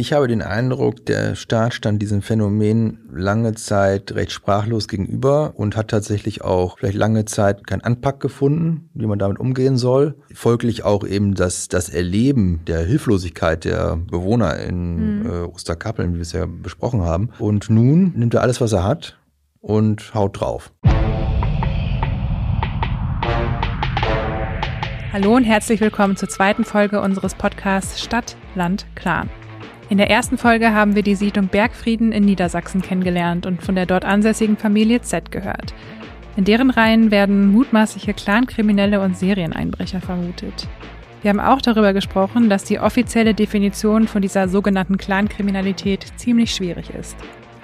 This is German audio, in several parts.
Ich habe den Eindruck, der Staat stand diesem Phänomen lange Zeit recht sprachlos gegenüber und hat tatsächlich auch vielleicht lange Zeit keinen Anpack gefunden, wie man damit umgehen soll. Folglich auch eben das, das Erleben der Hilflosigkeit der Bewohner in mhm. äh, Osterkappeln, wie wir es ja besprochen haben. Und nun nimmt er alles, was er hat und haut drauf. Hallo und herzlich willkommen zur zweiten Folge unseres Podcasts Stadt, Land, Clan. In der ersten Folge haben wir die Siedlung Bergfrieden in Niedersachsen kennengelernt und von der dort ansässigen Familie Z gehört. In deren Reihen werden mutmaßliche Clankriminelle und Serieneinbrecher vermutet. Wir haben auch darüber gesprochen, dass die offizielle Definition von dieser sogenannten Clankriminalität ziemlich schwierig ist.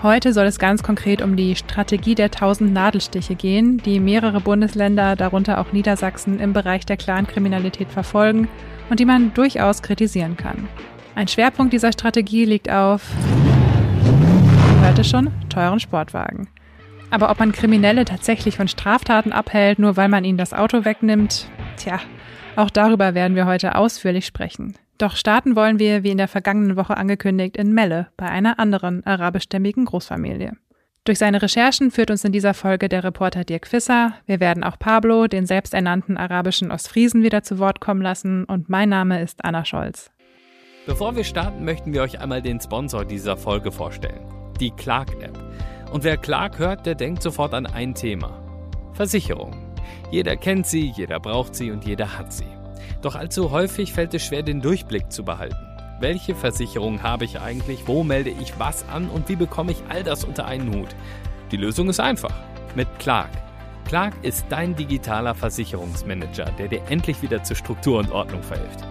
Heute soll es ganz konkret um die Strategie der tausend Nadelstiche gehen, die mehrere Bundesländer, darunter auch Niedersachsen, im Bereich der Clankriminalität verfolgen und die man durchaus kritisieren kann. Ein Schwerpunkt dieser Strategie liegt auf, hörte schon, teuren Sportwagen. Aber ob man Kriminelle tatsächlich von Straftaten abhält, nur weil man ihnen das Auto wegnimmt, tja, auch darüber werden wir heute ausführlich sprechen. Doch starten wollen wir, wie in der vergangenen Woche angekündigt, in Melle, bei einer anderen arabischstämmigen Großfamilie. Durch seine Recherchen führt uns in dieser Folge der Reporter Dirk Fisser. Wir werden auch Pablo, den selbsternannten arabischen Ostfriesen, wieder zu Wort kommen lassen und mein Name ist Anna Scholz. Bevor wir starten, möchten wir euch einmal den Sponsor dieser Folge vorstellen, die Clark-App. Und wer Clark hört, der denkt sofort an ein Thema. Versicherung. Jeder kennt sie, jeder braucht sie und jeder hat sie. Doch allzu häufig fällt es schwer, den Durchblick zu behalten. Welche Versicherung habe ich eigentlich? Wo melde ich was an? Und wie bekomme ich all das unter einen Hut? Die Lösung ist einfach. Mit Clark. Clark ist dein digitaler Versicherungsmanager, der dir endlich wieder zur Struktur und Ordnung verhilft.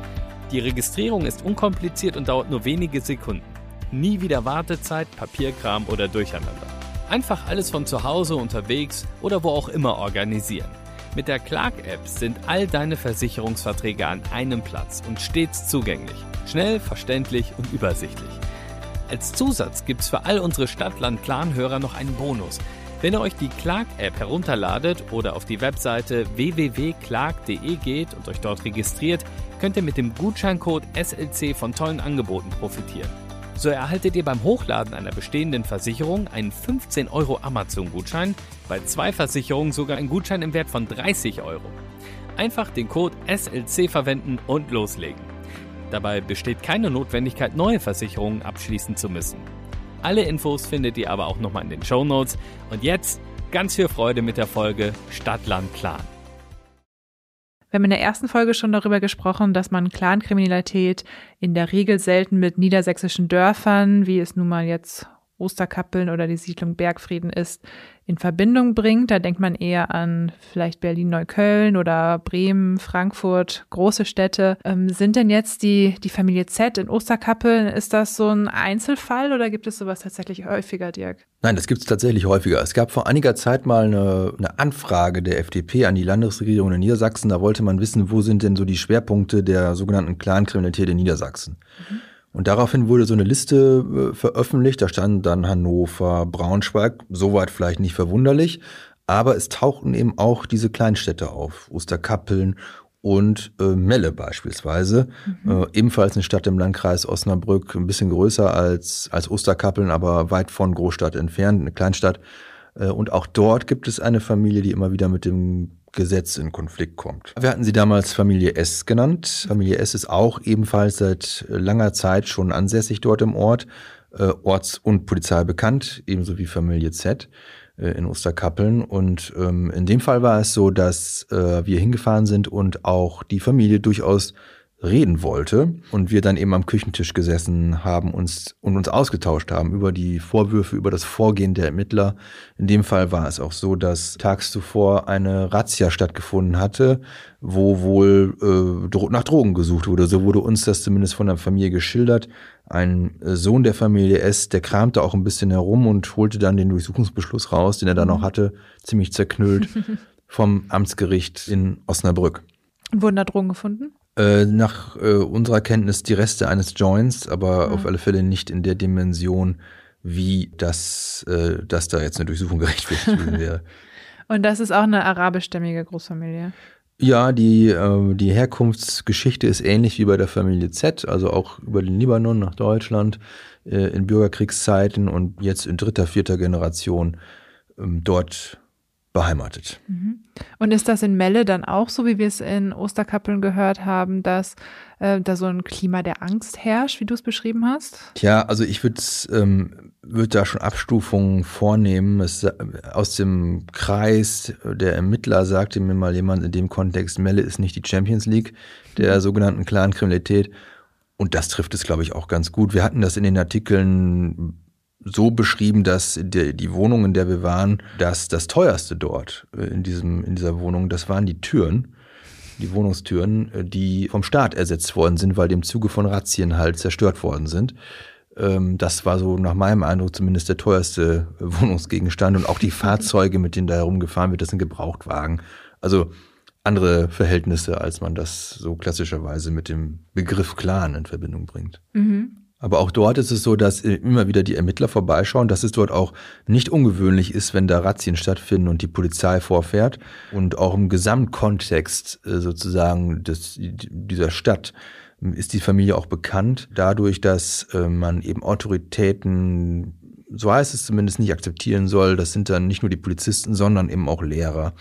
Die Registrierung ist unkompliziert und dauert nur wenige Sekunden. Nie wieder Wartezeit, Papierkram oder Durcheinander. Einfach alles von zu Hause, unterwegs oder wo auch immer organisieren. Mit der Clark-App sind all deine Versicherungsverträge an einem Platz und stets zugänglich. Schnell, verständlich und übersichtlich. Als Zusatz gibt es für all unsere Stadtland-Clan-Hörer noch einen Bonus. Wenn ihr euch die Clark-App herunterladet oder auf die Webseite www.clark.de geht und euch dort registriert, könnt ihr mit dem Gutscheincode SLC von tollen Angeboten profitieren. So erhaltet ihr beim Hochladen einer bestehenden Versicherung einen 15 Euro Amazon-Gutschein, bei zwei Versicherungen sogar einen Gutschein im Wert von 30 Euro. Einfach den Code SLC verwenden und loslegen. Dabei besteht keine Notwendigkeit, neue Versicherungen abschließen zu müssen. Alle Infos findet ihr aber auch nochmal in den Show Notes. Und jetzt ganz viel Freude mit der Folge Stadtland Clan. Wir haben in der ersten Folge schon darüber gesprochen, dass man Clankriminalität in der Regel selten mit niedersächsischen Dörfern, wie es nun mal jetzt Osterkappeln oder die Siedlung Bergfrieden ist, in Verbindung bringt. Da denkt man eher an vielleicht Berlin-Neukölln oder Bremen, Frankfurt, große Städte. Ähm, sind denn jetzt die, die Familie Z in Osterkappeln, ist das so ein Einzelfall oder gibt es sowas tatsächlich häufiger, Dirk? Nein, das gibt es tatsächlich häufiger. Es gab vor einiger Zeit mal eine, eine Anfrage der FDP an die Landesregierung in Niedersachsen. Da wollte man wissen, wo sind denn so die Schwerpunkte der sogenannten Clankriminalität in Niedersachsen. Mhm. Und daraufhin wurde so eine Liste äh, veröffentlicht. Da standen dann Hannover, Braunschweig, soweit vielleicht nicht verwunderlich. Aber es tauchten eben auch diese Kleinstädte auf. Osterkappeln und äh, Melle beispielsweise. Mhm. Äh, ebenfalls eine Stadt im Landkreis Osnabrück, ein bisschen größer als, als Osterkappeln, aber weit von Großstadt entfernt, eine Kleinstadt. Äh, und auch dort gibt es eine Familie, die immer wieder mit dem Gesetz in Konflikt kommt. Wir hatten sie damals Familie S genannt. Familie S ist auch ebenfalls seit langer Zeit schon ansässig dort im Ort, äh, orts- und Polizei bekannt, ebenso wie Familie Z äh, in Osterkappeln. Und ähm, in dem Fall war es so, dass äh, wir hingefahren sind und auch die Familie durchaus reden wollte und wir dann eben am Küchentisch gesessen haben uns und uns ausgetauscht haben über die Vorwürfe, über das Vorgehen der Ermittler. In dem Fall war es auch so, dass tags zuvor eine Razzia stattgefunden hatte, wo wohl äh, nach Drogen gesucht wurde. So wurde uns das zumindest von der Familie geschildert. Ein äh, Sohn der Familie S, der kramte auch ein bisschen herum und holte dann den Durchsuchungsbeschluss raus, den er dann auch mhm. hatte, ziemlich zerknüllt vom Amtsgericht in Osnabrück. Wurden da Drogen gefunden? Äh, nach äh, unserer Kenntnis die Reste eines Joints, aber mhm. auf alle Fälle nicht in der Dimension, wie das, äh, dass da jetzt eine Durchsuchung gerechtfertigt wäre. Und das ist auch eine arabischstämmige Großfamilie. Ja, die, äh, die Herkunftsgeschichte ist ähnlich wie bei der Familie Z, also auch über den Libanon nach Deutschland äh, in Bürgerkriegszeiten und jetzt in dritter, vierter Generation ähm, dort beheimatet. Mhm. Und ist das in Melle dann auch so, wie wir es in Osterkappeln gehört haben, dass äh, da so ein Klima der Angst herrscht, wie du es beschrieben hast? Tja, also ich würde ähm, würd da schon Abstufungen vornehmen. Es, äh, aus dem Kreis der Ermittler sagte mir mal jemand in dem Kontext, Melle ist nicht die Champions League der sogenannten Clan-Kriminalität. Und das trifft es, glaube ich, auch ganz gut. Wir hatten das in den Artikeln so beschrieben, dass die, die Wohnung, in der wir waren, dass das teuerste dort äh, in, diesem, in dieser Wohnung, das waren die Türen, die Wohnungstüren, äh, die vom Staat ersetzt worden sind, weil die im Zuge von Razzien halt zerstört worden sind. Ähm, das war so nach meinem Eindruck zumindest der teuerste Wohnungsgegenstand und auch die Fahrzeuge, mit denen da herumgefahren wird, das sind Gebrauchtwagen. Also andere Verhältnisse, als man das so klassischerweise mit dem Begriff Clan in Verbindung bringt. Mhm. Aber auch dort ist es so, dass immer wieder die Ermittler vorbeischauen, dass es dort auch nicht ungewöhnlich ist, wenn da Razzien stattfinden und die Polizei vorfährt. Und auch im Gesamtkontext äh, sozusagen des, dieser Stadt ist die Familie auch bekannt, dadurch, dass äh, man eben Autoritäten so heißt es zumindest, nicht akzeptieren soll. Das sind dann nicht nur die Polizisten, sondern eben auch Lehrer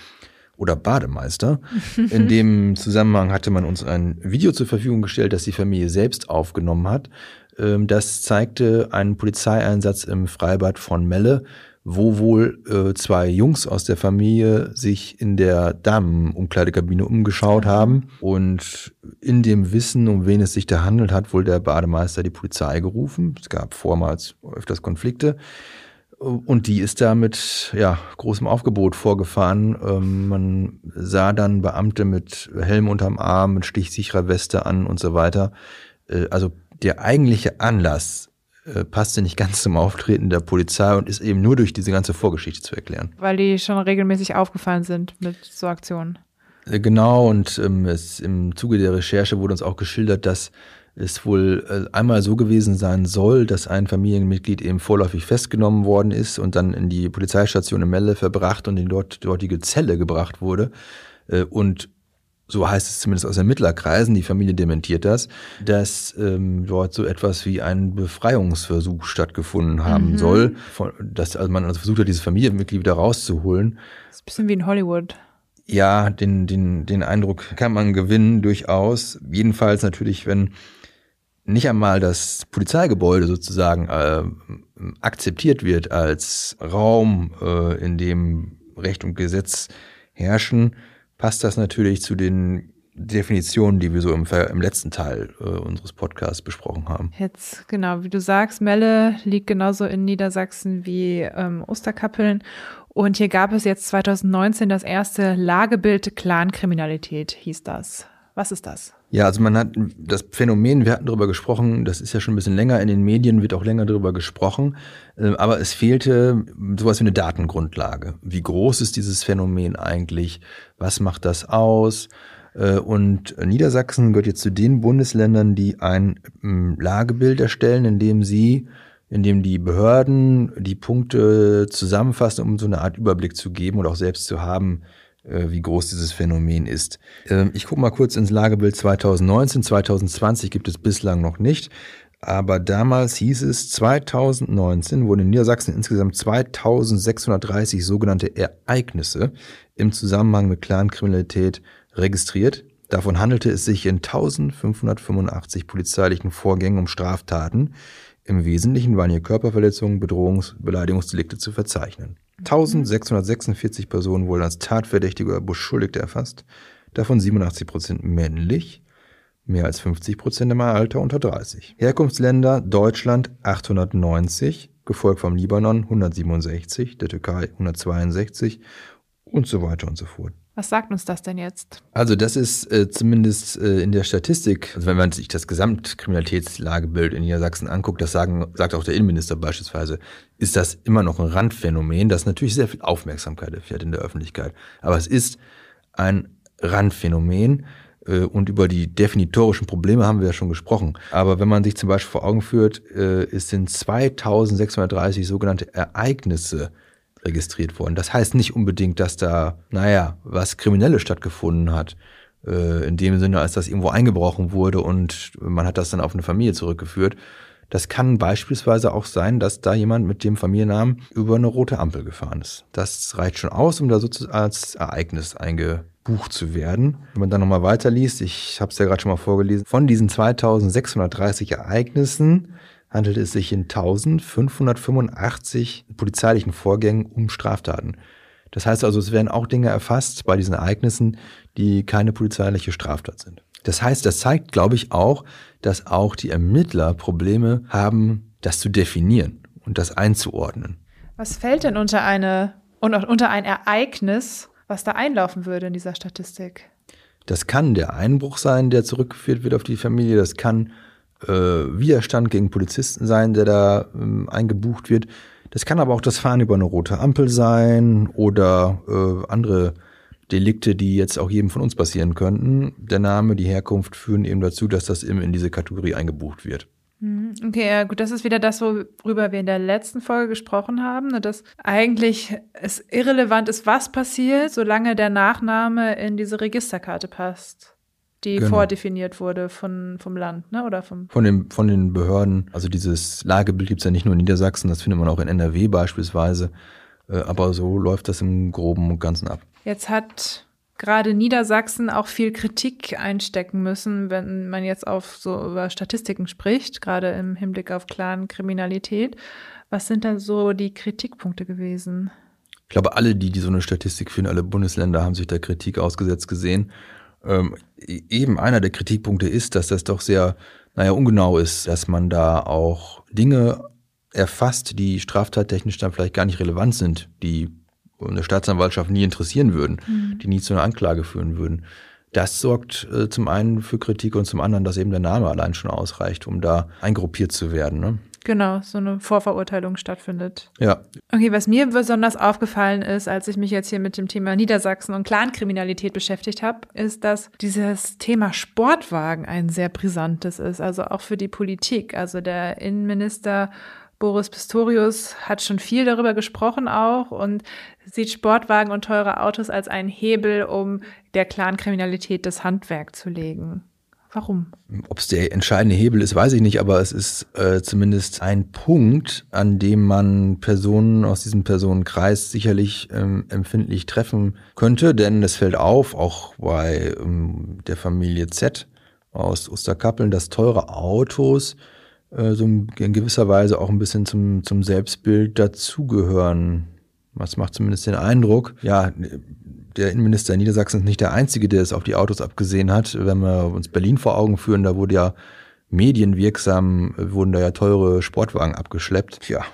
oder Bademeister. In dem Zusammenhang hatte man uns ein Video zur Verfügung gestellt, das die Familie selbst aufgenommen hat. Ähm, das zeigte einen Polizeieinsatz im Freibad von Melle, wo wohl äh, zwei Jungs aus der Familie sich in der Damenumkleidekabine umgeschaut haben und in dem Wissen, um wen es sich da handelt, hat wohl der Bademeister die Polizei gerufen. Es gab vormals öfters Konflikte. Und die ist da mit ja, großem Aufgebot vorgefahren. Ähm, man sah dann Beamte mit Helm unterm Arm, mit stichsicherer Weste an und so weiter. Äh, also der eigentliche Anlass äh, passte nicht ganz zum Auftreten der Polizei und ist eben nur durch diese ganze Vorgeschichte zu erklären. Weil die schon regelmäßig aufgefallen sind mit so Aktionen. Äh, genau, und ähm, es, im Zuge der Recherche wurde uns auch geschildert, dass es wohl äh, einmal so gewesen sein soll, dass ein Familienmitglied eben vorläufig festgenommen worden ist und dann in die Polizeistation in Melle verbracht und in dort dortige Zelle gebracht wurde. Und so heißt es zumindest aus Ermittlerkreisen, die Familie dementiert das, dass ähm, dort so etwas wie ein Befreiungsversuch stattgefunden haben mhm. soll, von, dass also man also versucht hat, dieses Familienmitglied wieder rauszuholen. Das ist ein bisschen wie in Hollywood. Ja, den, den, den Eindruck kann man gewinnen, durchaus. Jedenfalls natürlich, wenn nicht einmal das Polizeigebäude sozusagen äh, akzeptiert wird als Raum, äh, in dem Recht und Gesetz herrschen, passt das natürlich zu den Definitionen, die wir so im, im letzten Teil äh, unseres Podcasts besprochen haben. Jetzt, genau, wie du sagst, Melle liegt genauso in Niedersachsen wie ähm, Osterkappeln. Und hier gab es jetzt 2019 das erste Lagebild Clankriminalität, hieß das. Was ist das? Ja, also man hat das Phänomen, wir hatten darüber gesprochen, das ist ja schon ein bisschen länger in den Medien, wird auch länger darüber gesprochen, äh, aber es fehlte sowas wie eine Datengrundlage. Wie groß ist dieses Phänomen eigentlich? Was macht das aus? Äh, und Niedersachsen gehört jetzt zu den Bundesländern, die ein ähm, Lagebild erstellen, in dem sie, in dem die Behörden die Punkte zusammenfassen, um so eine Art Überblick zu geben und auch selbst zu haben, wie groß dieses Phänomen ist. Ähm, ich gucke mal kurz ins Lagebild 2019. 2020 gibt es bislang noch nicht. Aber damals hieß es, 2019 wurden in Niedersachsen insgesamt 2630 sogenannte Ereignisse im Zusammenhang mit Clankriminalität registriert. Davon handelte es sich in 1585 polizeilichen Vorgängen um Straftaten. Im Wesentlichen waren hier Körperverletzungen, Bedrohungs-, Beleidigungsdelikte zu verzeichnen. 1646 Personen wurden als Tatverdächtige oder Beschuldigte erfasst, davon 87 Prozent männlich, mehr als 50 Prozent im Alter unter 30. Herkunftsländer Deutschland 890, gefolgt vom Libanon 167, der Türkei 162 und so weiter und so fort. Was sagt uns das denn jetzt? Also das ist äh, zumindest äh, in der Statistik, also wenn man sich das Gesamtkriminalitätslagebild in Niedersachsen anguckt, das sagen, sagt auch der Innenminister beispielsweise, ist das immer noch ein Randphänomen, das natürlich sehr viel Aufmerksamkeit erfährt in der Öffentlichkeit. Aber es ist ein Randphänomen äh, und über die definitorischen Probleme haben wir ja schon gesprochen. Aber wenn man sich zum Beispiel vor Augen führt, äh, es sind 2630 sogenannte Ereignisse registriert worden. Das heißt nicht unbedingt, dass da, naja, was Kriminelles stattgefunden hat. Äh, in dem Sinne, als dass irgendwo eingebrochen wurde und man hat das dann auf eine Familie zurückgeführt. Das kann beispielsweise auch sein, dass da jemand mit dem Familiennamen über eine rote Ampel gefahren ist. Das reicht schon aus, um da sozusagen als Ereignis eingebucht zu werden. Wenn man dann nochmal weiterliest, ich habe es ja gerade schon mal vorgelesen, von diesen 2630 Ereignissen handelt es sich in 1585 polizeilichen Vorgängen um Straftaten. Das heißt also, es werden auch Dinge erfasst bei diesen Ereignissen, die keine polizeiliche Straftat sind. Das heißt, das zeigt, glaube ich, auch, dass auch die Ermittler Probleme haben, das zu definieren und das einzuordnen. Was fällt denn unter eine unter ein Ereignis, was da einlaufen würde in dieser Statistik? Das kann der Einbruch sein, der zurückgeführt wird auf die Familie. Das kann äh, Widerstand gegen Polizisten sein, der da ähm, eingebucht wird. Das kann aber auch das Fahren über eine rote Ampel sein oder äh, andere Delikte, die jetzt auch jedem von uns passieren könnten. Der Name, die Herkunft führen eben dazu, dass das eben in diese Kategorie eingebucht wird. Mhm. Okay, ja gut, das ist wieder das, worüber wir in der letzten Folge gesprochen haben, ne, dass eigentlich es irrelevant ist, was passiert, solange der Nachname in diese Registerkarte passt, die genau. vordefiniert wurde von, vom Land ne, oder vom von, dem, von den Behörden. Also dieses Lagebild gibt es ja nicht nur in Niedersachsen, das findet man auch in NRW beispielsweise. Äh, aber so läuft das im Groben und Ganzen ab. Jetzt hat gerade Niedersachsen auch viel Kritik einstecken müssen, wenn man jetzt auf so über Statistiken spricht, gerade im Hinblick auf Clan-Kriminalität. Was sind da so die Kritikpunkte gewesen? Ich glaube, alle, die, die so eine Statistik führen, alle Bundesländer haben sich der Kritik ausgesetzt gesehen. Ähm, e-, eben einer der Kritikpunkte ist, dass das doch sehr, naja, ungenau ist, dass man da auch Dinge erfasst, die straftattechnisch dann vielleicht gar nicht relevant sind, die eine Staatsanwaltschaft nie interessieren würden, mhm. die nie zu einer Anklage führen würden. Das sorgt äh, zum einen für Kritik und zum anderen, dass eben der Name allein schon ausreicht, um da eingruppiert zu werden. Ne? Genau, so eine Vorverurteilung stattfindet. Ja. Okay, was mir besonders aufgefallen ist, als ich mich jetzt hier mit dem Thema Niedersachsen und Clankriminalität beschäftigt habe, ist, dass dieses Thema Sportwagen ein sehr brisantes ist, also auch für die Politik. Also der Innenminister Boris Pistorius hat schon viel darüber gesprochen auch und sieht Sportwagen und teure Autos als einen Hebel, um der Clankriminalität das Handwerk zu legen. Warum? Ob es der entscheidende Hebel ist, weiß ich nicht, aber es ist äh, zumindest ein Punkt, an dem man Personen aus diesem Personenkreis sicherlich ähm, empfindlich treffen könnte, denn es fällt auf, auch bei ähm, der Familie Z aus Osterkappeln, dass teure Autos äh, so in gewisser Weise auch ein bisschen zum, zum Selbstbild dazugehören. Das macht zumindest den Eindruck. Ja, der Innenminister in Niedersachsen ist nicht der Einzige, der es auf die Autos abgesehen hat. Wenn wir uns Berlin vor Augen führen, da wurde ja medienwirksam, wurden da ja teure Sportwagen abgeschleppt. Ja,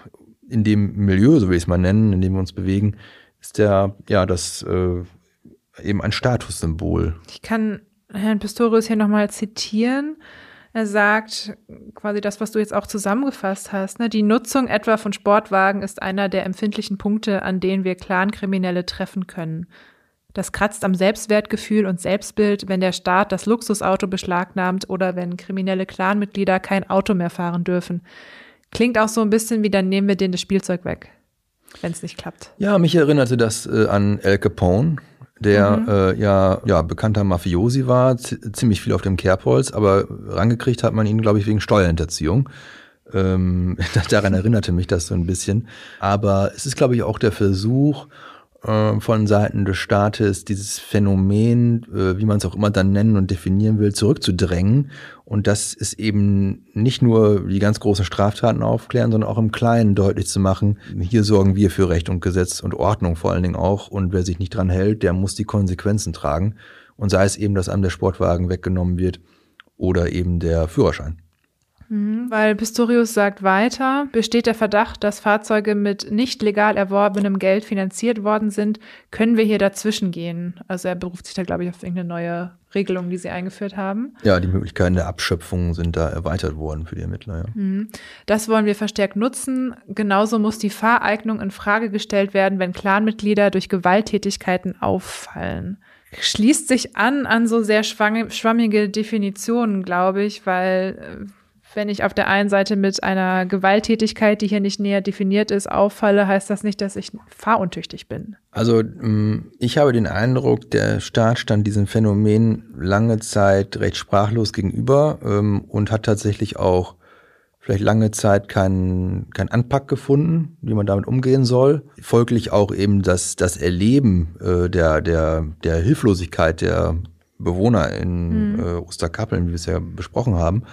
in dem Milieu, so will ich es mal nennen, in dem wir uns bewegen, ist der, ja, das äh, eben ein Statussymbol. Ich kann Herrn Pistorius hier nochmal zitieren. Er sagt quasi das, was du jetzt auch zusammengefasst hast. Ne? Die Nutzung etwa von Sportwagen ist einer der empfindlichen Punkte, an denen wir Clankriminelle treffen können. Das kratzt am Selbstwertgefühl und Selbstbild, wenn der Staat das Luxusauto beschlagnahmt oder wenn kriminelle Clanmitglieder kein Auto mehr fahren dürfen. Klingt auch so ein bisschen wie, dann nehmen wir denen das Spielzeug weg, wenn es nicht klappt. Ja, mich erinnerte das äh, an El Capone, der mhm. äh, ja, ja bekannter Mafiosi war, ziemlich viel auf dem Kerbholz, aber rangekriegt hat man ihn, glaube ich, wegen Steuerhinterziehung. Ähm, daran erinnerte mich das so ein bisschen. Aber es ist, glaube ich, auch der Versuch, äh, von Seiten des Staates dieses Phänomen, äh, wie man es auch immer dann nennen und definieren will, zurückzudrängen. Und das ist eben nicht nur die ganz großen Straftaten aufklären, sondern auch im Kleinen deutlich zu machen, hier sorgen wir für Recht und Gesetz und Ordnung vor allen Dingen auch. Und wer sich nicht dran hält, der muss die Konsequenzen tragen. Und sei es eben, dass einem der Sportwagen weggenommen wird oder eben der Führerschein. Mhm, weil Pistorius sagt weiter, besteht der Verdacht, dass Fahrzeuge mit nicht legal erworbenem Geld finanziert worden sind, können wir hier dazwischen gehen. Also er beruft sich da, glaube ich, auf irgendeine neue Regelung, die sie eingeführt haben. Ja, die Möglichkeiten der Abschöpfung sind da erweitert worden für die Ermittler. Ja. Mhm. Das wollen wir verstärkt nutzen. Genauso muss die Fahreignung in Frage gestellt werden, wenn Clanmitglieder durch Gewalttätigkeiten auffallen schließt sich an an so sehr schwammige Definitionen, glaube ich, weil äh, wenn ich auf der einen Seite mit einer Gewalttätigkeit, die hier nicht näher definiert ist, auffalle, heißt das nicht, dass ich fahruntüchtig bin. Also mm, ich habe den Eindruck, der Staat stand diesem Phänomen lange Zeit recht sprachlos gegenüber ähm, und hat tatsächlich auch vielleicht lange Zeit keinen kein Anpack gefunden, wie man damit umgehen soll. Folglich auch eben das, das Erleben äh, der, der, der Hilflosigkeit der Bewohner in mhm. äh, Osterkappeln, wie wir es ja besprochen haben.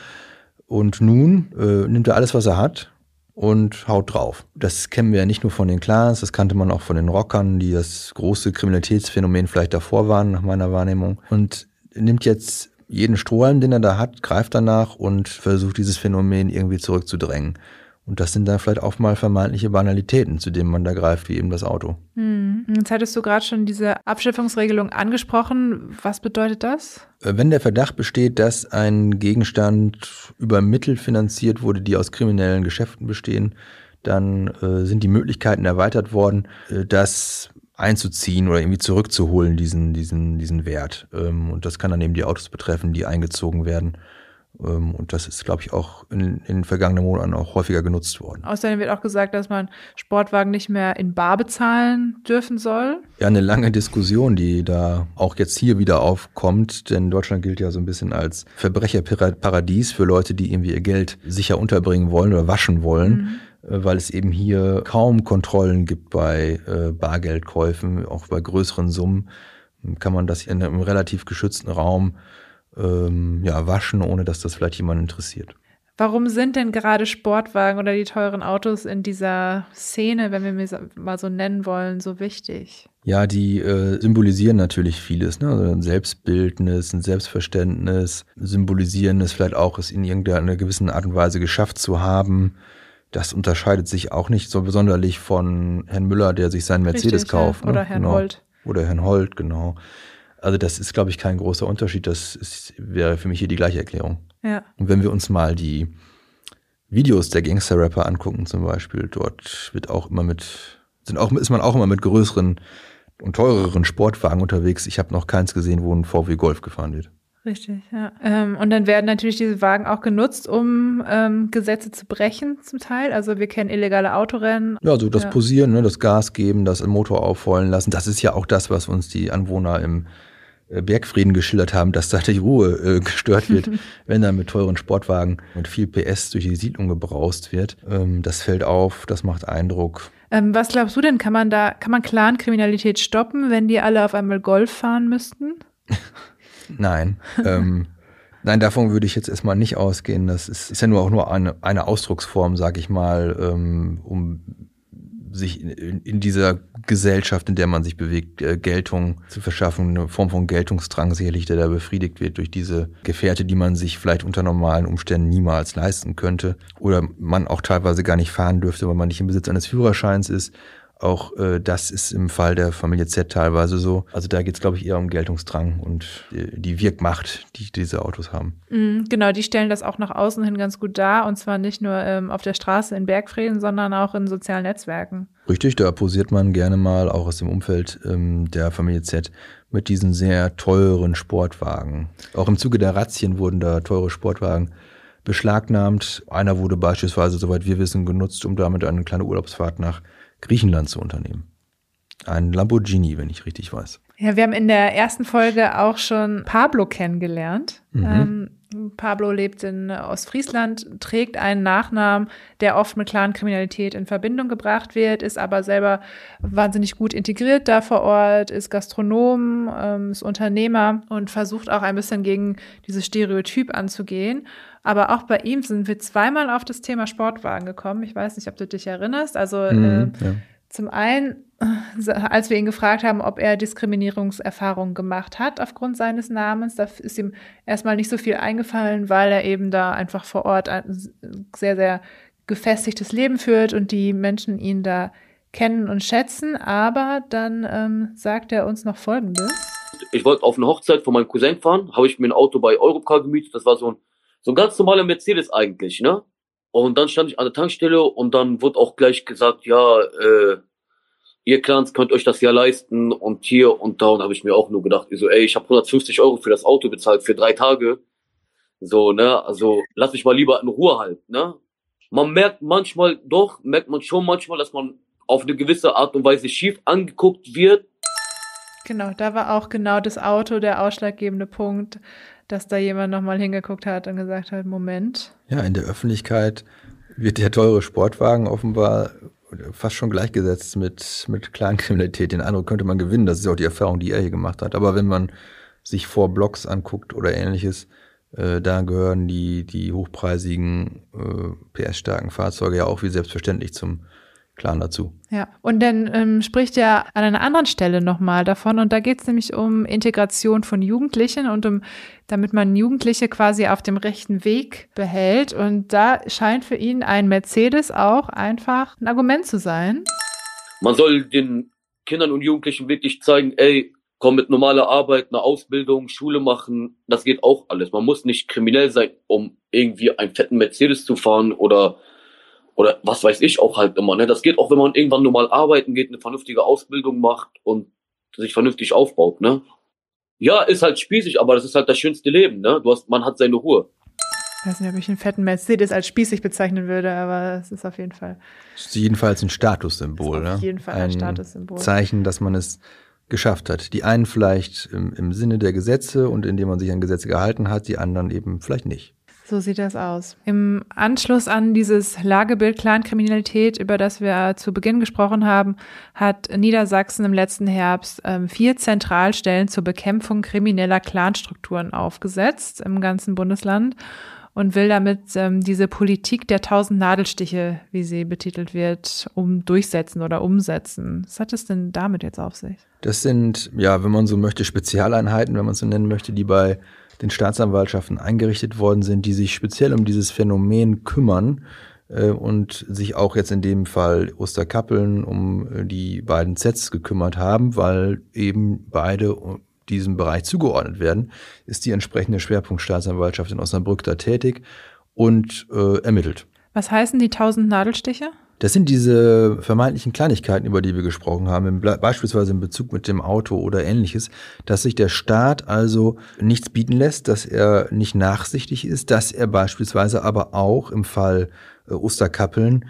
Und nun äh, nimmt er alles, was er hat und haut drauf. Das kennen wir ja nicht nur von den Clans, das kannte man auch von den Rockern, die das große Kriminalitätsphänomen vielleicht davor waren, nach meiner Wahrnehmung. Und nimmt jetzt jeden Strohhalm, den er da hat, greift danach und versucht dieses Phänomen irgendwie zurückzudrängen. Und das sind dann vielleicht auch mal vermeintliche Banalitäten, zu denen man da greift, wie eben das Auto. Hm. Jetzt hattest du gerade schon diese Abschiffungsregelung angesprochen. Was bedeutet das? Äh, wenn der Verdacht besteht, dass ein Gegenstand über Mittel finanziert wurde, die aus kriminellen Geschäften bestehen, dann äh, sind die Möglichkeiten erweitert worden, äh, das einzuziehen oder irgendwie zurückzuholen, diesen, diesen, diesen Wert. Ähm, und das kann dann eben die Autos betreffen, die eingezogen werden. Ähm, und das ist, glaube ich, auch in, in den vergangenen Monaten auch häufiger genutzt worden. Außerdem wird auch gesagt, dass man Sportwagen nicht mehr in Bar bezahlen dürfen soll. Ja, eine lange Diskussion, die da auch jetzt hier wieder aufkommt, denn Deutschland gilt ja so ein bisschen als Verbrecherparadies für Leute, die irgendwie ihr Geld sicher unterbringen wollen oder waschen wollen. Mhm äh, weil es eben hier kaum Kontrollen gibt bei äh, Bargeldkäufen, auch bei größeren Summen kann man das in einem relativ geschützten Raum ähm, ja, waschen, ohne dass das vielleicht jemand interessiert. Warum sind denn gerade Sportwagen oder die teuren Autos in dieser Szene, wenn wir mir mal so nennen wollen, so wichtig? Ja, die äh, symbolisieren natürlich vieles, ne? Also ein Selbstbildnis, ein Selbstverständnis, symbolisieren es vielleicht auch, es in irgendeiner gewissen Art und Weise geschafft zu haben. Das unterscheidet sich auch nicht so besonderlich von Herrn Müller, der sich seinen Mercedes Richtig, kauft. Ja. Oder ne? Herrn genau. Holt. Oder Herrn Holt, genau. Also das ist, glaube ich, kein großer Unterschied. Das ist, wäre für mich hier die gleiche Erklärung. Ja. Und wenn wir uns mal die Videos der Gangster-Rapper angucken zum Beispiel, dort wird auch immer mit, sind auch, ist man auch immer mit größeren und teureren Sportwagen unterwegs. Ich habe noch keins gesehen, wo ein VW Golf gefahren wird. Richtig, ja. Ähm, und dann werden natürlich diese Wagen auch genutzt, um ähm, Gesetze zu brechen, zum Teil. Also wir kennen illegale Autorennen. Ja, also das ja. Posieren, ne, das Gas geben, das Motor aufheulen lassen, das ist ja auch das, was uns die Anwohner im Bergfrieden geschildert haben, dass da die Ruhe äh, gestört wird, wenn da mit teuren Sportwagen mit viel PS durch die Siedlung gebraust wird. Ähm, das fällt auf, das macht Eindruck. Ähm, was glaubst du denn, kann man da, kann man Clan-Kriminalität stoppen, wenn die alle auf einmal Golf fahren müssten? Nein. ähm, nein, davon würde ich jetzt erstmal nicht ausgehen. Das ist, ist ja nur auch nur eine, eine Ausdrucksform, sag ich mal, ähm, um sich in, in, dieser Gesellschaft, in der man sich bewegt, äh, Geltung zu verschaffen, eine Form von Geltungsdrang sicherlich, der da befriedigt wird durch diese Gefährte, die man sich vielleicht unter normalen Umständen niemals leisten könnte oder man auch teilweise gar nicht fahren dürfte, weil man nicht im Besitz eines Führerscheins ist auch äh, das ist im Fall der Familie Z teilweise so. Also da geht es, glaube ich, eher um Geltungsdrang und die, die Wirkmacht, die diese Autos haben. Mhm, genau, die stellen das auch nach außen hin ganz gut dar. Und zwar nicht nur ähm, auf der Straße in Bergfrieden, sondern auch in sozialen Netzwerken. Richtig, da posiert man gerne mal, auch aus dem Umfeld ähm, der Familie Z, mit diesen sehr teuren Sportwagen. Auch im Zuge der Razzien wurden da teure Sportwagen beschlagnahmt. Einer wurde beispielsweise, soweit wir wissen, genutzt, um damit eine kleine Urlaubsfahrt nach Griechenland zu unternehmen. Ein Lamborghini, wenn ich richtig weiß. Ja, wir haben in der ersten Folge auch schon Pablo kennengelernt. Mhm. Ähm, Pablo lebt in Ostfriesland, trägt einen Nachnamen, der oft mit Clankriminalität in Verbindung gebracht wird, ist aber selber wahnsinnig gut integriert da vor Ort, ist Gastronom, ähm, ist Unternehmer und versucht auch ein bisschen gegen dieses Stereotyp anzugehen. Aber auch bei ihm sind wir zweimal auf das Thema Sportwagen gekommen. Ich weiß nicht, ob du dich erinnerst. Also mhm, äh, ja. zum einen als wir ihn gefragt haben, ob er Diskriminierungserfahrungen gemacht hat aufgrund seines Namens, da ist ihm erstmal nicht so viel eingefallen, weil er eben da einfach vor Ort ein sehr, sehr gefestigtes Leben führt und die Menschen ihn da kennen und schätzen. Aber dann ähm, sagt er uns noch Folgendes. Ich wollte auf eine Hochzeit von meinem Cousin fahren, habe ich mir ein Auto bei Europcar gemietet. Das war so ein, so ein ganz normaler Mercedes eigentlich, ne? Und dann stand ich an der Tankstelle und dann wurde auch gleich gesagt, ja, äh, ihr Clans könnt euch das ja leisten und hier und da und habe ich mir auch nur gedacht, ich so, ey, ich habe 150 Euro für das Auto bezahlt für drei Tage. So, ne, also lass mich mal lieber in Ruhe halt, ne? Man merkt manchmal, doch, merkt man schon manchmal, dass man auf eine gewisse Art und Weise schief angeguckt wird. Genau, da war auch genau das Auto der ausschlaggebende Punkt, dass da jemand nochmal hingeguckt hat und gesagt hat, Moment. Ja, in der Öffentlichkeit wird der teure Sportwagen offenbar fast schon gleichgesetzt mit, mit Clankriminalität. Den Eindruck könnte man gewinnen. Das ist auch die Erfahrung, die er hier gemacht hat. Aber wenn man sich vor Blocks anguckt oder ähnliches, äh, da gehören die, die hochpreisigen, äh, PS-starken Fahrzeuge ja auch wie selbstverständlich zum Clan dazu. Ja, und dann ähm, spricht er an einer anderen Stelle nochmal davon und da geht es nämlich um Integration von Jugendlichen und um, damit man Jugendliche quasi auf dem rechten Weg behält und da scheint für ihn ein Mercedes auch einfach ein Argument zu sein. Man soll den Kindern und Jugendlichen wirklich zeigen, ey, komm mit normaler Arbeit, eine Ausbildung, Schule machen, das geht auch alles. Man muss nicht kriminell sein, um irgendwie einen fetten Mercedes zu fahren oder oder was weiß ich auch halt immer. Ne? Das geht auch, wenn man irgendwann normal arbeiten geht, eine vernünftige Ausbildung macht und sich vernünftig aufbaut. Ne? Ja, ist halt spießig, aber das ist halt das schönste Leben. Ne? Du hast, man hat seine Ruhe. Ich weiß nicht, ob ich einen fetten Mercedes als spießig bezeichnen würde, aber es ist auf jeden Fall. Es ist jedenfalls ein Statussymbol. Auf jeden Fall ein, ein Statussymbol. Zeichen, dass man es geschafft hat. Die einen vielleicht im, im Sinne der Gesetze und indem man sich an Gesetze gehalten hat, die anderen eben vielleicht nicht. So sieht das aus. Im Anschluss an dieses Lagebild Clankriminalität, über das wir zu Beginn gesprochen haben, hat Niedersachsen im letzten Herbst ähm, vier Zentralstellen zur Bekämpfung krimineller Clanstrukturen aufgesetzt im ganzen Bundesland und will damit ähm, diese Politik der tausend Nadelstiche, wie sie betitelt wird, um durchsetzen oder umsetzen. Was hat es denn damit jetzt auf sich? Das sind, ja, wenn man so möchte, Spezialeinheiten, wenn man es so nennen möchte, die bei den Staatsanwaltschaften eingerichtet worden sind, die sich speziell um dieses Phänomen kümmern äh, und sich auch jetzt in dem Fall Osterkappeln um äh, die beiden Sets gekümmert haben, weil eben beide diesem Bereich zugeordnet werden, ist die entsprechende Schwerpunktstaatsanwaltschaft in Osnabrück da tätig und äh, ermittelt. Was heißen die tausend Nadelstiche? Das sind diese vermeintlichen Kleinigkeiten, über die wir gesprochen haben, beispielsweise in Bezug mit dem Auto oder ähnliches, dass sich der Staat also nichts bieten lässt, dass er nicht nachsichtig ist, dass er beispielsweise aber auch im Fall äh, Osterkappeln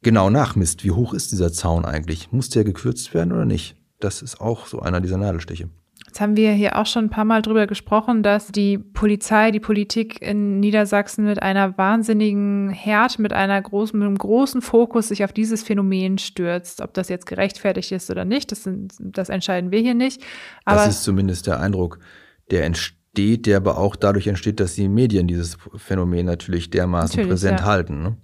genau nachmisst. Wie hoch ist dieser Zaun eigentlich? Muss der gekürzt werden oder nicht? Das ist auch so einer dieser Nadelstiche. Jetzt haben wir hier auch schon ein paar Mal drüber gesprochen, dass die Polizei, die Politik in Niedersachsen mit einer wahnsinnigen Härte, mit einer großen, mit einem großen Fokus sich auf dieses Phänomen stürzt. Ob das jetzt gerechtfertigt ist oder nicht, das, sind, das entscheiden wir hier nicht. Aber das ist zumindest der Eindruck, der entsteht, der aber auch dadurch entsteht, dass die Medien dieses Phänomen natürlich dermaßen natürlich, präsent ja. halten. Ne?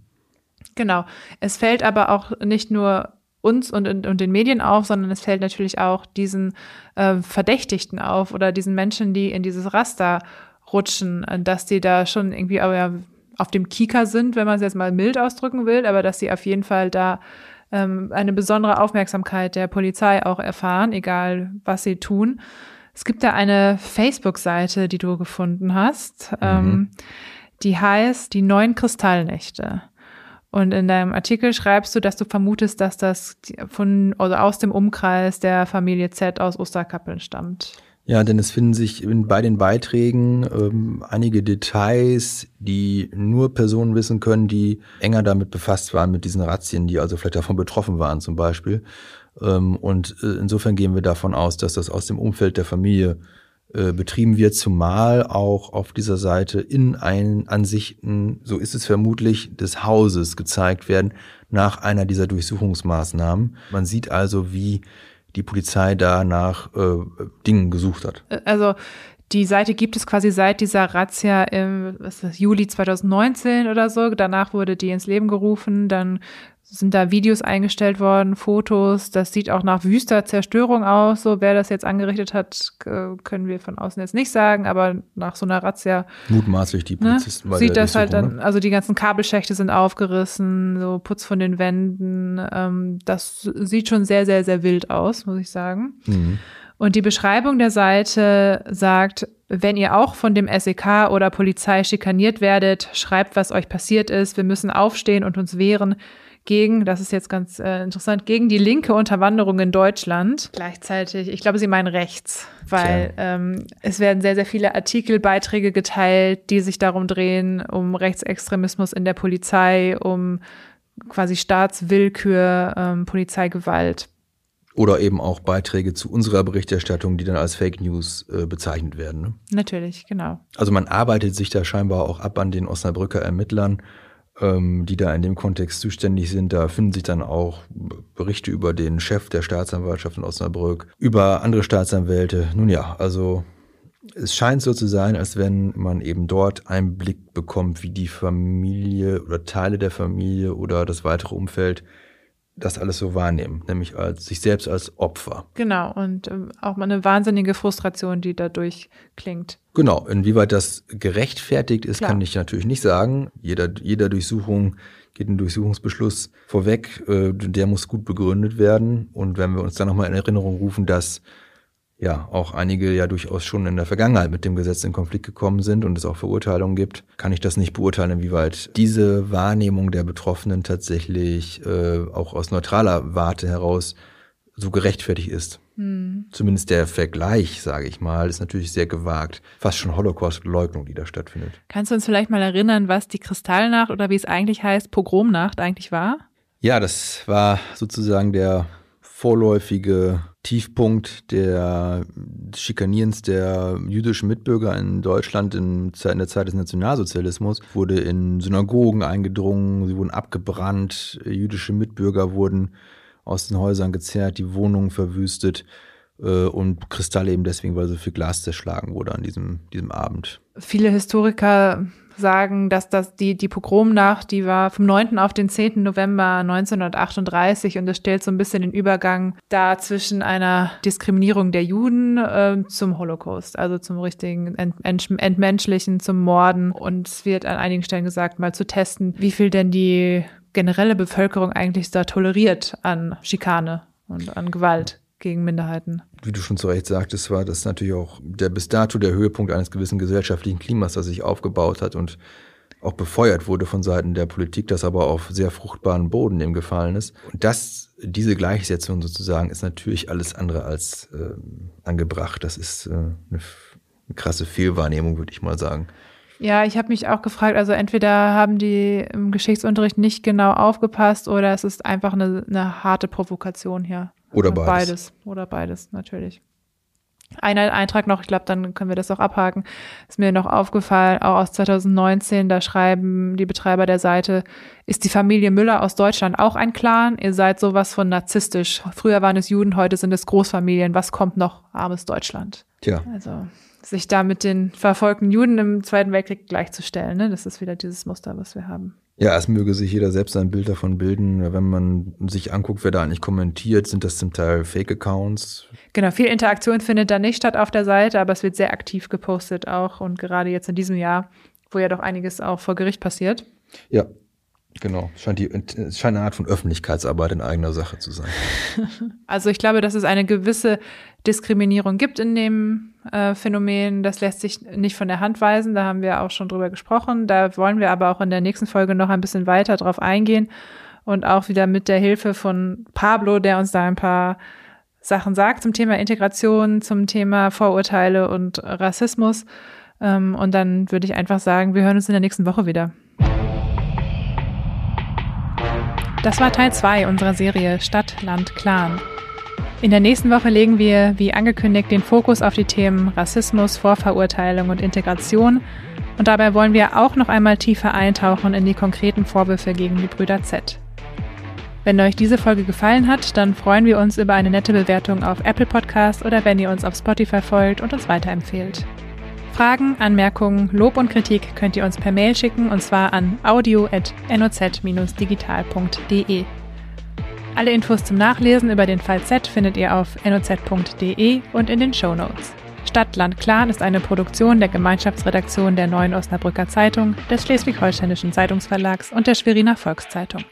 Genau. Es fällt aber auch nicht nur uns und, und, und den Medien auf, sondern es fällt natürlich auch diesen äh, Verdächtigten auf oder diesen Menschen, die in dieses Raster rutschen, äh, dass die da schon irgendwie aber auf dem Kieker sind, wenn man es jetzt mal mild ausdrücken will, aber dass sie auf jeden Fall da ähm, eine besondere Aufmerksamkeit der Polizei auch erfahren, egal was sie tun. Es gibt da eine Facebook-Seite, die du gefunden hast, mhm. ähm, die heißt Die neuen Kristallnächte. Und in deinem Artikel schreibst du, dass du vermutest, dass das von, also aus dem Umkreis der Familie Z aus Osterkappeln stammt. Ja, denn es finden sich in, bei den Beiträgen ähm, einige Details, die nur Personen wissen können, die enger damit befasst waren mit diesen Razzien, die also vielleicht davon betroffen waren zum Beispiel. Ähm, und äh, insofern gehen wir davon aus, dass das aus dem Umfeld der Familie äh, betrieben wird, zumal auch auf dieser Seite in allen Ansichten, so ist es vermutlich, des Hauses gezeigt werden nach einer dieser Durchsuchungsmaßnahmen. Man sieht also, wie die Polizei da nach äh, Dingen gesucht hat. Äh, also die Seite gibt es quasi seit dieser Razzia im was ist das, Juli 2019 oder so. Danach wurde die ins Leben gerufen. Dann sind da Videos eingestellt worden, Fotos. Das sieht auch nach wüster Zerstörung aus. So, wer das jetzt angerichtet hat, können wir von außen jetzt nicht sagen, aber nach so einer Razzia. Mutmaßlich die ne, Polizisten ne, Sieht das halt dann, ne? also die ganzen Kabelschächte sind aufgerissen, so Putz von den Wänden. Ähm, das sieht schon sehr, sehr, sehr wild aus, muss ich sagen. Mhm. Und die Beschreibung der Seite sagt, wenn ihr auch von dem SEK oder Polizei schikaniert werdet, schreibt, was euch passiert ist. Wir müssen aufstehen und uns wehren gegen, das ist jetzt ganz äh, interessant, gegen die linke Unterwanderung in Deutschland. Gleichzeitig, ich glaube, sie meinen rechts, weil ähm, es werden sehr, sehr viele Artikel, Beiträge geteilt, die sich darum drehen, um Rechtsextremismus in der Polizei, um quasi Staatswillkür, ähm, Polizeigewalt. Oder eben auch Beiträge zu unserer Berichterstattung, die dann als Fake News äh, bezeichnet werden. Ne? Natürlich, genau. Also man arbeitet sich da scheinbar auch ab an den Osnabrücker Ermittlern ähm, die da in dem Kontext zuständig sind. Da finden sich dann auch Berichte über den Chef der Staatsanwaltschaft in Osnabrück, über andere Staatsanwälte. Nun ja, also es scheint so zu sein, als wenn man eben dort Einblick bekommt, wie die Familie oder Teile der Familie oder das weitere Umfeld das alles so wahrnehmen, nämlich als sich selbst als Opfer. Genau, und ähm, auch mal eine wahnsinnige Frustration, die dadurch klingt. Genau, inwieweit das gerechtfertigt ist, Klar. kann ich natürlich nicht sagen. Jeder, jeder Durchsuchung geht ein Durchsuchungsbeschluss vorweg, äh, der muss gut begründet werden. Und wenn wir uns dann nochmal in Erinnerung rufen, dass ja auch einige ja durchaus schon in der Vergangenheit mit dem Gesetz in Konflikt gekommen sind und es auch Verurteilungen gibt, kann ich das nicht beurteilen, inwieweit diese Wahrnehmung der Betroffenen tatsächlich äh, auch aus neutraler Warte heraus so gerechtfertigt ist. Hm. Zumindest der Vergleich, sage ich mal, ist natürlich sehr gewagt. Fast schon Holocaust-Leugnung, die da stattfindet. Kannst du uns vielleicht mal erinnern, was die Kristallnacht oder wie es eigentlich heißt, Pogromnacht eigentlich war? Ja, das war sozusagen der vorläufige Tiefpunkt der Schikanierens der jüdischen Mitbürger in Deutschland in, der Zeit des Nationalsozialismus wurde in Synagogen eingedrungen, sie wurden abgebrannt, jüdische Mitbürger wurden aus den Häusern gezerrt, die Wohnungen verwüstet äh, und Kristalle eben deswegen, weil so viel Glas zerschlagen wurde an diesem, diesem Abend. Viele Historiker sagen, dass das die, die Pogromnacht, die war vom 9. auf den 10. November 1938 und das stellt so ein bisschen den Übergang da zwischen einer Diskriminierung der Juden äh, zum Holocaust, also zum richtigen Ent Ent Entmenschlichen, zum Morden. Und es wird an einigen Stellen gesagt, mal zu testen, wie viel denn die generelle Bevölkerung eigentlich da toleriert an Schikane und an Gewalt gegen Minderheiten. Wie du schon zu Recht sagtest, war das natürlich auch der bis dato der Höhepunkt eines gewissen gesellschaftlichen Klimas, das sich aufgebaut hat und auch befeuert wurde von Seiten der Politik, das aber auf sehr fruchtbaren Boden eben gefallen ist. Und das, diese Gleichsetzung sozusagen, ist natürlich alles andere als äh, angebracht. Das ist äh, eine, eine krasse Fehlwahrnehmung, würde ich mal sagen. Ja, ich habe mich auch gefragt, also entweder haben die im Geschichtsunterricht nicht genau aufgepasst oder es ist einfach eine, eine harte Provokation hier. Oder beides. beides. Oder beides, natürlich. Ein Eintrag noch, ich glaube, dann können wir das auch abhaken. Ist mir noch aufgefallen, auch aus 2019, da schreiben die Betreiber der Seite, ist die Familie Müller aus Deutschland auch ein Clan? Ihr seid sowas von narzisstisch. Früher waren es Juden, heute sind es Großfamilien. Was kommt noch? Armes Deutschland. Tja. Also sich da mit den verfolgten Juden im Zweiten Weltkrieg gleichzustellen, ne? das ist wieder dieses Muster, was wir haben. Ja, es möge sich jeder selbst ein Bild davon bilden. Wenn man sich anguckt, wer da eigentlich kommentiert, sind das zum Teil Fake-Accounts. Genau, viel Interaktion findet da nicht statt auf der Seite, aber es wird sehr aktiv gepostet auch und gerade jetzt in diesem Jahr, wo ja doch einiges auch vor Gericht passiert. Ja, Genau, scheint, die, scheint eine Art von Öffentlichkeitsarbeit in eigener Sache zu sein. Also ich glaube, dass es eine gewisse Diskriminierung gibt in dem äh, Phänomen. Das lässt sich nicht von der Hand weisen. Da haben wir auch schon drüber gesprochen. Da wollen wir aber auch in der nächsten Folge noch ein bisschen weiter drauf eingehen und auch wieder mit der Hilfe von Pablo, der uns da ein paar Sachen sagt zum Thema Integration, zum Thema Vorurteile und Rassismus. Ähm, und dann würde ich einfach sagen, wir hören uns in der nächsten Woche wieder. Das war Teil 2 unserer Serie Stadt, Land, Clan. In der nächsten Woche legen wir, wie angekündigt, den Fokus auf die Themen Rassismus, Vorverurteilung und Integration. Und dabei wollen wir auch noch einmal tiefer eintauchen in die konkreten Vorwürfe gegen die Brüder Z. Wenn euch diese Folge gefallen hat, dann freuen wir uns über eine nette Bewertung auf Apple Podcast oder wenn ihr uns auf Spotify folgt und uns weiterempfehlt. Fragen, Anmerkungen, Lob und Kritik könnt ihr uns per Mail schicken und zwar an audio.noz-digital.de. Alle Infos zum Nachlesen über den Fall Z findet ihr auf noz.de und in den Show Notes. Stadt, Land, Clan ist eine Produktion der Gemeinschaftsredaktion der Neuen Osnabrücker Zeitung, des Schleswig-Holsteinischen Zeitungsverlags und der Schweriner Volkszeitung.